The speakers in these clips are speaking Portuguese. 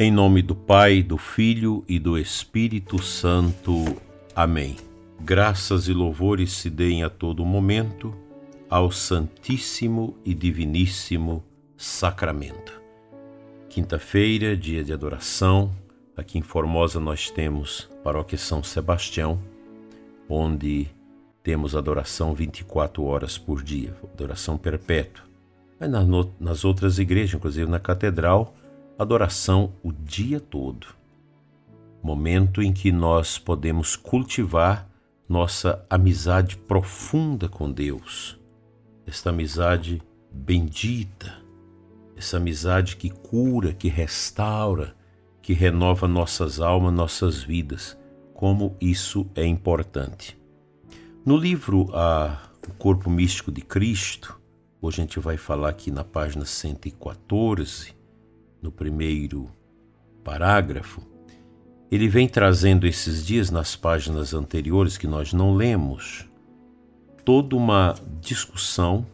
Em nome do Pai, do Filho e do Espírito Santo. Amém. Graças e louvores se deem a todo momento ao Santíssimo e Diviníssimo Sacramento. Quinta-feira, dia de adoração. Aqui em Formosa nós temos Paróquia São Sebastião, onde temos adoração 24 horas por dia, adoração perpétua. Mas nas outras igrejas, inclusive na catedral, adoração o dia todo. Momento em que nós podemos cultivar nossa amizade profunda com Deus, esta amizade bendita, essa amizade que cura, que restaura, que renova nossas almas, nossas vidas. Como isso é importante. No livro a, O Corpo Místico de Cristo, hoje a gente vai falar aqui na página 114, no primeiro parágrafo, ele vem trazendo esses dias nas páginas anteriores que nós não lemos, toda uma discussão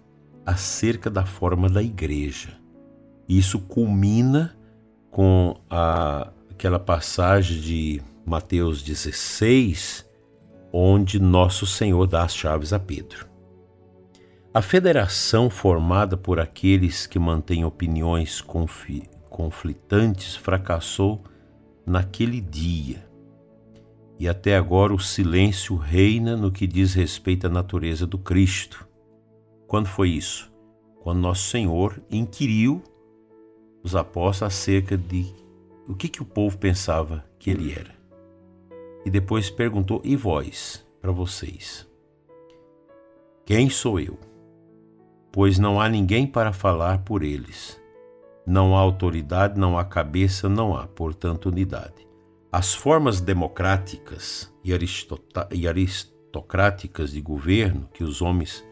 acerca da forma da igreja. Isso culmina com a, aquela passagem de Mateus 16, onde nosso Senhor dá as chaves a Pedro. A federação formada por aqueles que mantêm opiniões confi conflitantes fracassou naquele dia. E até agora o silêncio reina no que diz respeito à natureza do Cristo. Quando foi isso? Quando Nosso Senhor inquiriu os apóstolos acerca de o que, que o povo pensava que ele era. E depois perguntou: E vós, para vocês? Quem sou eu? Pois não há ninguém para falar por eles. Não há autoridade, não há cabeça, não há, portanto, unidade. As formas democráticas e, e aristocráticas de governo que os homens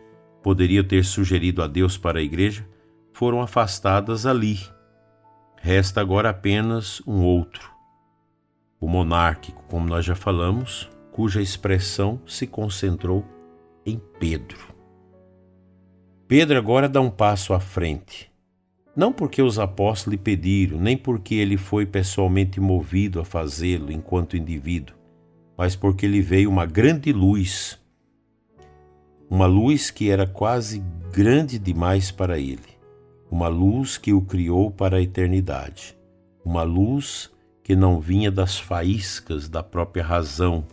poderiam ter sugerido a Deus para a igreja foram afastadas ali. Resta agora apenas um outro, o monárquico, como nós já falamos, cuja expressão se concentrou em Pedro. Pedro agora dá um passo à frente não porque os apóstolos lhe pediram, nem porque ele foi pessoalmente movido a fazê-lo enquanto indivíduo, mas porque lhe veio uma grande luz, uma luz que era quase grande demais para ele, uma luz que o criou para a eternidade, uma luz que não vinha das faíscas da própria razão,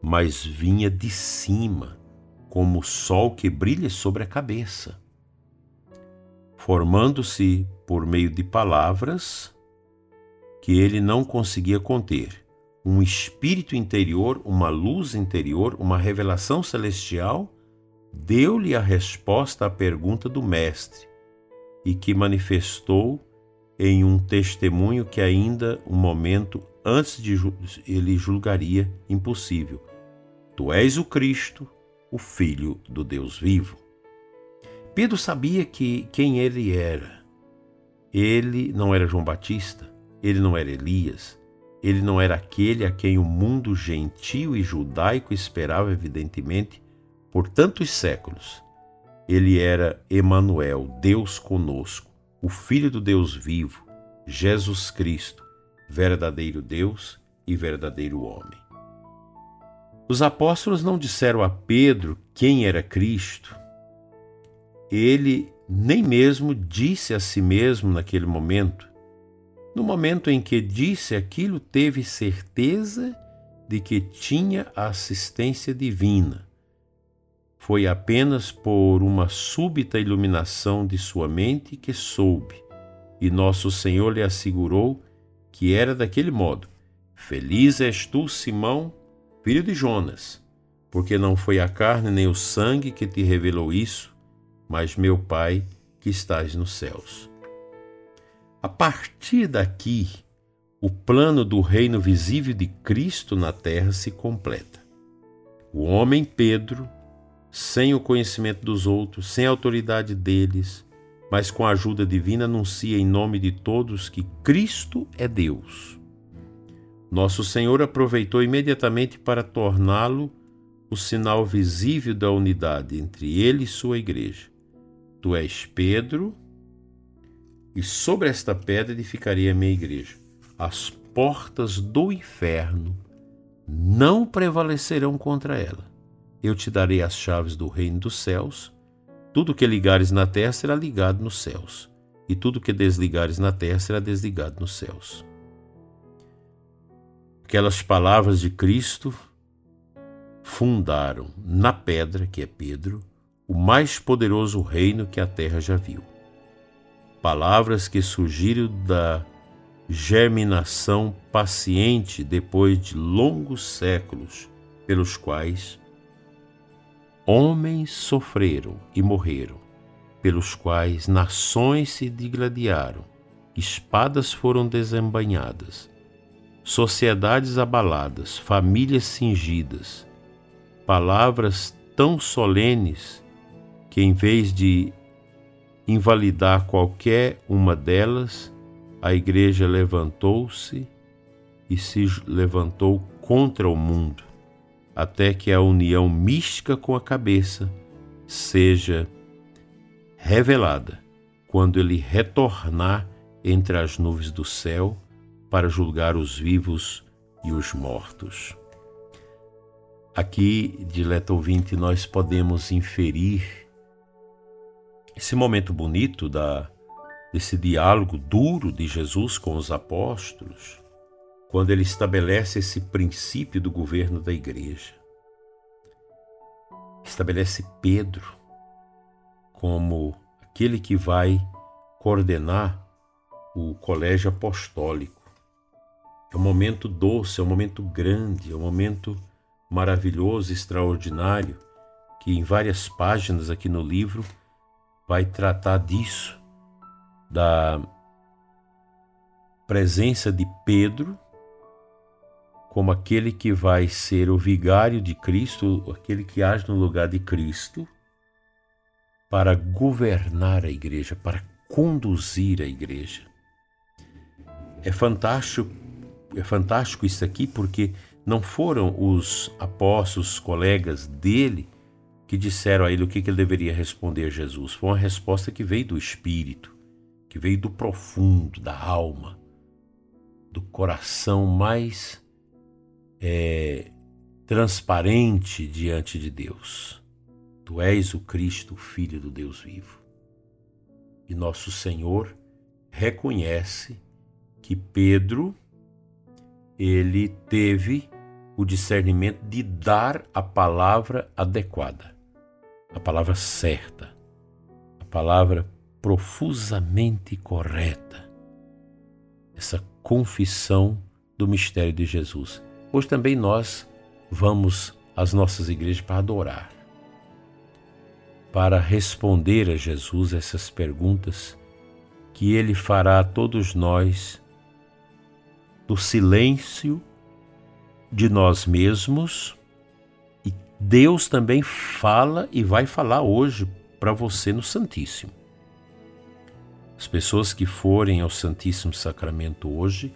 mas vinha de cima, como o sol que brilha sobre a cabeça formando-se por meio de palavras que ele não conseguia conter. Um espírito interior, uma luz interior, uma revelação celestial deu-lhe a resposta à pergunta do Mestre e que manifestou em um testemunho que ainda um momento antes de ele julgaria impossível. Tu és o Cristo, o Filho do Deus vivo. Pedro sabia que quem ele era. Ele não era João Batista, ele não era Elias, ele não era aquele a quem o mundo gentil e judaico esperava, evidentemente, por tantos séculos. Ele era Emanuel, Deus conosco, o Filho do Deus vivo, Jesus Cristo, verdadeiro Deus e verdadeiro homem. Os apóstolos não disseram a Pedro quem era Cristo, ele nem mesmo disse a si mesmo naquele momento. No momento em que disse aquilo, teve certeza de que tinha a assistência divina. Foi apenas por uma súbita iluminação de sua mente que soube, e nosso Senhor lhe assegurou que era daquele modo. Feliz és tu, Simão, filho de Jonas, porque não foi a carne nem o sangue que te revelou isso, mas meu Pai que estás nos céus. A partir daqui, o plano do reino visível de Cristo na terra se completa. O homem Pedro, sem o conhecimento dos outros, sem a autoridade deles, mas com a ajuda divina, anuncia em nome de todos que Cristo é Deus. Nosso Senhor aproveitou imediatamente para torná-lo o sinal visível da unidade entre ele e sua igreja. Tu és Pedro, e sobre esta pedra edificarei a minha igreja. As portas do inferno não prevalecerão contra ela. Eu te darei as chaves do reino dos céus. Tudo que ligares na terra será ligado nos céus, e tudo que desligares na terra será desligado nos céus. Aquelas palavras de Cristo fundaram na pedra, que é Pedro, o mais poderoso reino que a terra já viu. Palavras que surgiram da germinação paciente depois de longos séculos, pelos quais homens sofreram e morreram, pelos quais nações se digladiaram, espadas foram desembainhadas, sociedades abaladas, famílias cingidas, palavras tão solenes que, em vez de invalidar qualquer uma delas, a igreja levantou-se e se levantou contra o mundo, até que a união mística com a cabeça seja revelada quando ele retornar entre as nuvens do céu para julgar os vivos e os mortos. Aqui, dileto ouvinte, nós podemos inferir esse momento bonito da desse diálogo duro de Jesus com os apóstolos, quando ele estabelece esse princípio do governo da igreja. Estabelece Pedro como aquele que vai coordenar o colégio apostólico. É um momento doce, é um momento grande, é um momento maravilhoso, extraordinário, que em várias páginas aqui no livro vai tratar disso da presença de Pedro como aquele que vai ser o vigário de Cristo, aquele que age no lugar de Cristo, para governar a igreja, para conduzir a igreja. É fantástico, é fantástico isso aqui porque não foram os apóstolos, os colegas dele, que disseram a ele o que ele deveria responder a Jesus. Foi uma resposta que veio do Espírito que veio do profundo, da alma, do coração mais é, transparente diante de Deus. Tu és o Cristo, Filho do Deus vivo. E nosso Senhor reconhece que Pedro ele teve o discernimento de dar a palavra adequada, a palavra certa, a palavra profusamente correta. Essa confissão do mistério de Jesus. Hoje também nós vamos às nossas igrejas para adorar, para responder a Jesus essas perguntas que ele fará a todos nós do silêncio de nós mesmos Deus também fala e vai falar hoje para você no Santíssimo. As pessoas que forem ao Santíssimo Sacramento hoje,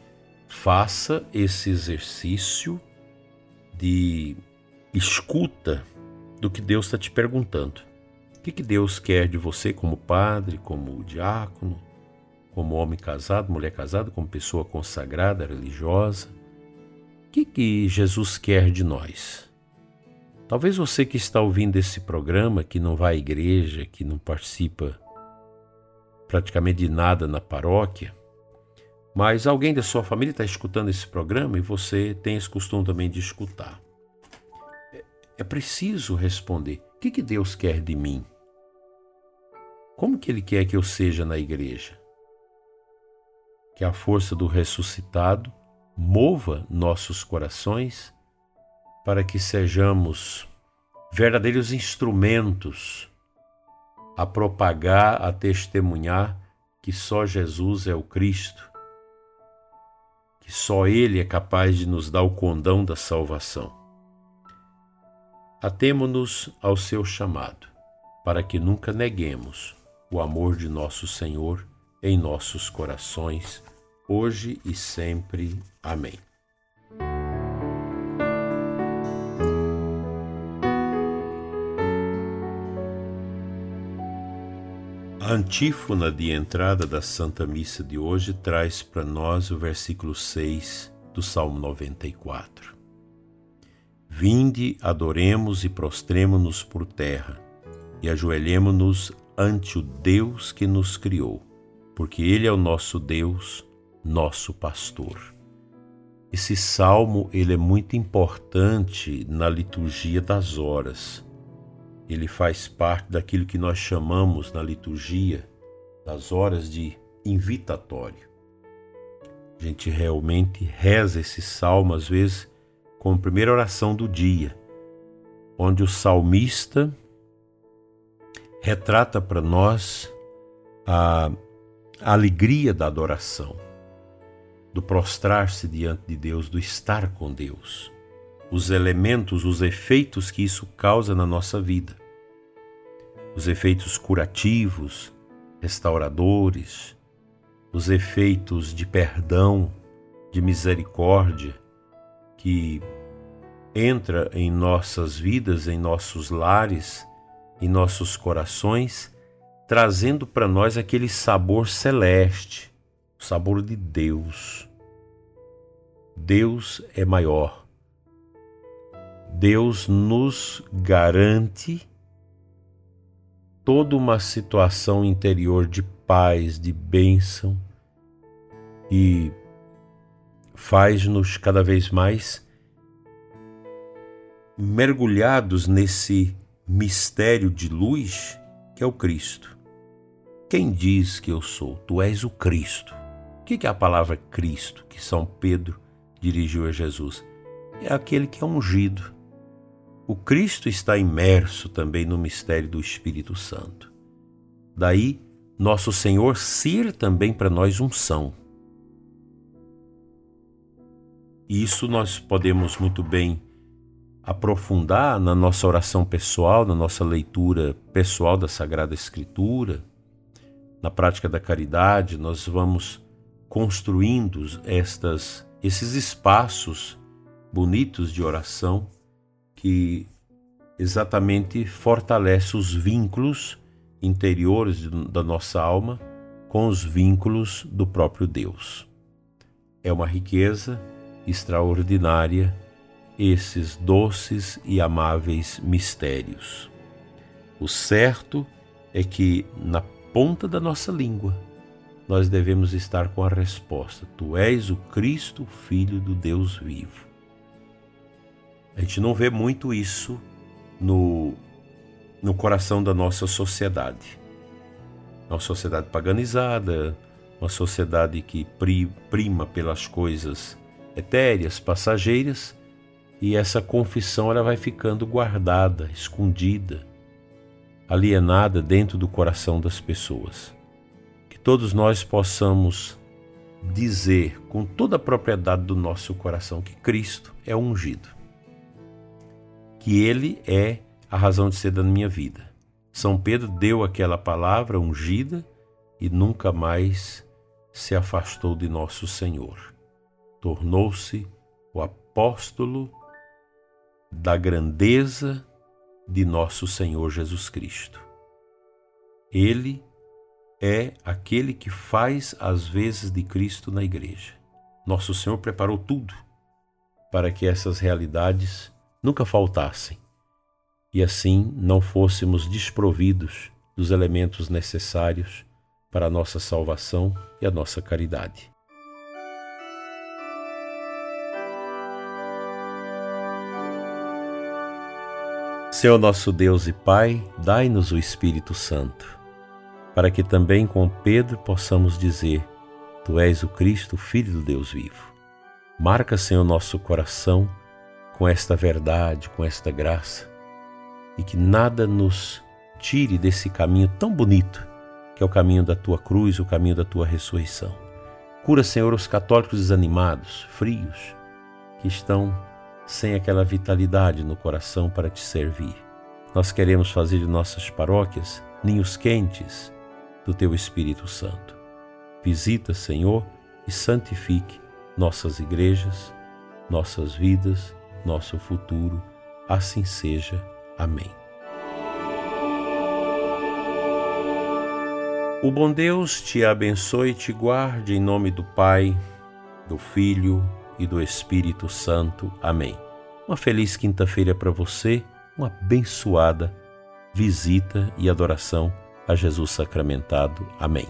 faça esse exercício de escuta do que Deus está te perguntando. O que, que Deus quer de você como padre, como diácono, como homem casado, mulher casada, como pessoa consagrada, religiosa? O que, que Jesus quer de nós? Talvez você que está ouvindo esse programa, que não vai à igreja, que não participa praticamente de nada na paróquia, mas alguém da sua família está escutando esse programa e você tem esse costume também de escutar. É, é preciso responder: o que, que Deus quer de mim? Como que Ele quer que eu seja na igreja? Que a força do ressuscitado mova nossos corações para que sejamos verdadeiros instrumentos a propagar, a testemunhar que só Jesus é o Cristo, que só Ele é capaz de nos dar o condão da salvação. Atemo-nos ao seu chamado, para que nunca neguemos o amor de nosso Senhor em nossos corações, hoje e sempre. Amém. A antífona de entrada da Santa Missa de hoje traz para nós o versículo 6 do Salmo 94. Vinde, adoremos e prostremo-nos por terra, e ajoelhemo-nos ante o Deus que nos criou, porque Ele é o nosso Deus, nosso pastor. Esse salmo ele é muito importante na liturgia das horas ele faz parte daquilo que nós chamamos na liturgia das horas de invitatório. A gente realmente reza esse salmo, às vezes, como primeira oração do dia, onde o salmista retrata para nós a, a alegria da adoração, do prostrar-se diante de Deus, do estar com Deus os elementos, os efeitos que isso causa na nossa vida. Os efeitos curativos, restauradores, os efeitos de perdão, de misericórdia que entra em nossas vidas, em nossos lares, em nossos corações, trazendo para nós aquele sabor celeste, o sabor de Deus. Deus é maior. Deus nos garante toda uma situação interior de paz, de bênção e faz-nos cada vez mais mergulhados nesse mistério de luz que é o Cristo. Quem diz que eu sou? Tu és o Cristo. O que é a palavra Cristo que São Pedro dirigiu a Jesus? É aquele que é ungido o Cristo está imerso também no mistério do Espírito Santo. Daí, nosso Senhor ser também para nós unção. E isso nós podemos muito bem aprofundar na nossa oração pessoal, na nossa leitura pessoal da Sagrada Escritura, na prática da caridade, nós vamos construindo estas esses espaços bonitos de oração que exatamente fortalece os vínculos interiores da nossa alma com os vínculos do próprio Deus. É uma riqueza extraordinária esses doces e amáveis mistérios. O certo é que na ponta da nossa língua nós devemos estar com a resposta: Tu és o Cristo, Filho do Deus vivo. A gente não vê muito isso no, no coração da nossa sociedade. Uma sociedade paganizada, uma sociedade que pri, prima pelas coisas etéreas, passageiras, e essa confissão ela vai ficando guardada, escondida, alienada dentro do coração das pessoas. Que todos nós possamos dizer com toda a propriedade do nosso coração que Cristo é ungido que Ele é a razão de ser da minha vida. São Pedro deu aquela palavra ungida e nunca mais se afastou de nosso Senhor. Tornou-se o apóstolo da grandeza de nosso Senhor Jesus Cristo. Ele é aquele que faz as vezes de Cristo na igreja. Nosso Senhor preparou tudo para que essas realidades nunca faltassem, e assim não fôssemos desprovidos dos elementos necessários para a nossa salvação e a nossa caridade. Senhor nosso Deus e Pai, dai-nos o Espírito Santo, para que também com Pedro possamos dizer: Tu és o Cristo, Filho do Deus vivo. Marca, Senhor, nosso coração com esta verdade, com esta graça, e que nada nos tire desse caminho tão bonito, que é o caminho da tua cruz, o caminho da tua ressurreição. Cura, Senhor, os católicos desanimados, frios, que estão sem aquela vitalidade no coração para te servir. Nós queremos fazer de nossas paróquias ninhos quentes do teu Espírito Santo. Visita, Senhor, e santifique nossas igrejas, nossas vidas nosso futuro. Assim seja. Amém. O bom Deus te abençoe e te guarde em nome do Pai, do Filho e do Espírito Santo. Amém. Uma feliz quinta-feira para você, uma abençoada visita e adoração a Jesus sacramentado. Amém.